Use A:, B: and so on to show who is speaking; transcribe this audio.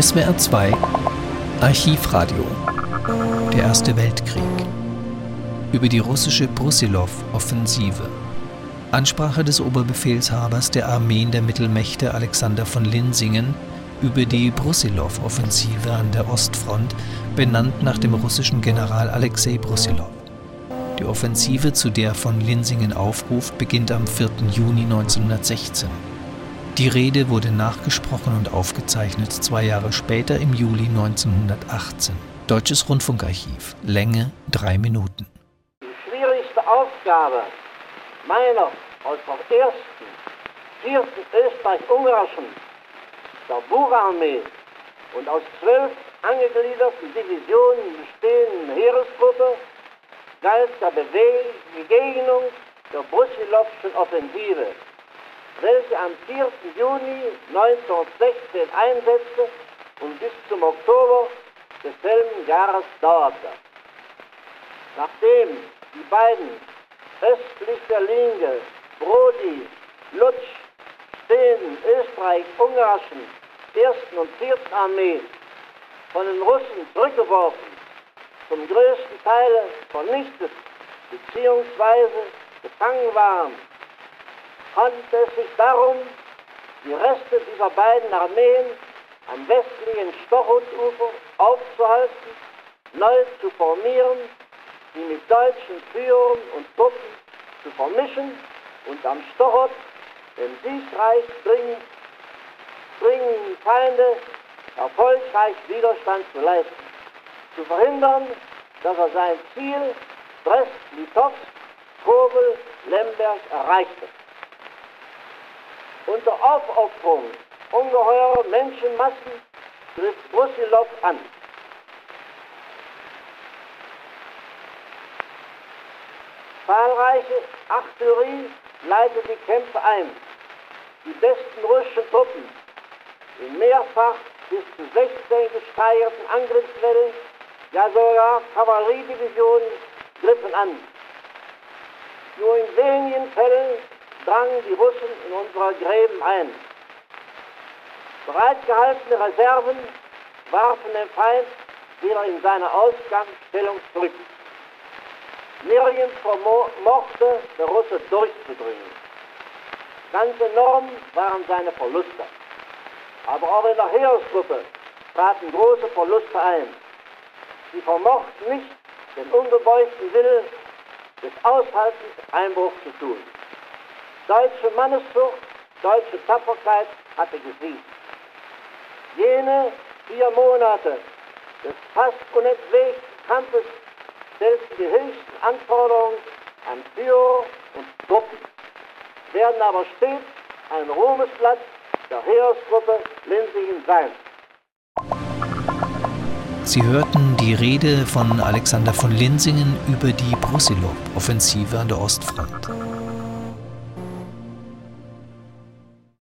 A: SWR 2 Archivradio Der Erste Weltkrieg über die russische Brussilow-Offensive. Ansprache des Oberbefehlshabers der Armeen der Mittelmächte Alexander von Linsingen über die Brussilow-Offensive an der Ostfront, benannt nach dem russischen General Alexei Brussilow. Die Offensive, zu der von Linsingen aufruft, beginnt am 4. Juni 1916. Die Rede wurde nachgesprochen und aufgezeichnet zwei Jahre später im Juli 1918. Deutsches Rundfunkarchiv, Länge drei Minuten.
B: Die schwierigste Aufgabe meiner als der ersten, vierten Österreich-Ungarischen, der Bucharmee und aus zwölf angegliederten Divisionen bestehenden Heeresgruppe galt der Begegnung der Brusilowschen Offensive welche am 4. Juni 1916 einsetzte und bis zum Oktober desselben Jahres dauerte. Nachdem die beiden östlich der Linie Brody, Lutsch stehenden österreich-ungarischen 1. und 4. Armee von den Russen zurückgeworfen, zum größten Teil vernichtet bzw. gefangen waren handelt es sich darum, die Reste dieser beiden Armeen am westlichen Stochutufer aufzuhalten, neu zu formieren, sie mit deutschen Führern und Truppen zu vermischen und am Stochot dem siegreich dringend, dringenden Feinde erfolgreich Widerstand zu leisten, zu verhindern, dass er sein Ziel Brest-Litovsk, Kobel, Lemberg erreichte unter Aufopferung ungeheurer Menschenmassen griff Brussilow an. Zahlreiche Artillerie leitete die Kämpfe ein. Die besten russischen Truppen in mehrfach bis zu 16 gesteigerten Angriffswellen, ja sogar Kavalleriedivisionen griffen an. Nur in wenigen Fällen drangen die Russen in unsere Gräben ein. Bereitgehaltene Reserven warfen den Feind wieder in seine Ausgangsstellung zurück. Nirgends vermochte der Russe durchzudringen. Ganz enorm waren seine Verluste. Aber auch in der Heeresgruppe traten große Verluste ein. Sie vermochten nicht, den ungebeugten Willen des Aushaltens Einbruch zu tun. Deutsche Manneszucht, deutsche Tapferkeit hatte gesiegt. Jene vier Monate des fast unentwegten Kampfes stellten die höchsten Anforderungen an Führer und Truppen, werden aber stets ein Ruhmesblatt der Heeresgruppe Linsingen sein.
A: Sie hörten die Rede von Alexander von Linsingen über die Brusilov-Offensive an der Ostfront.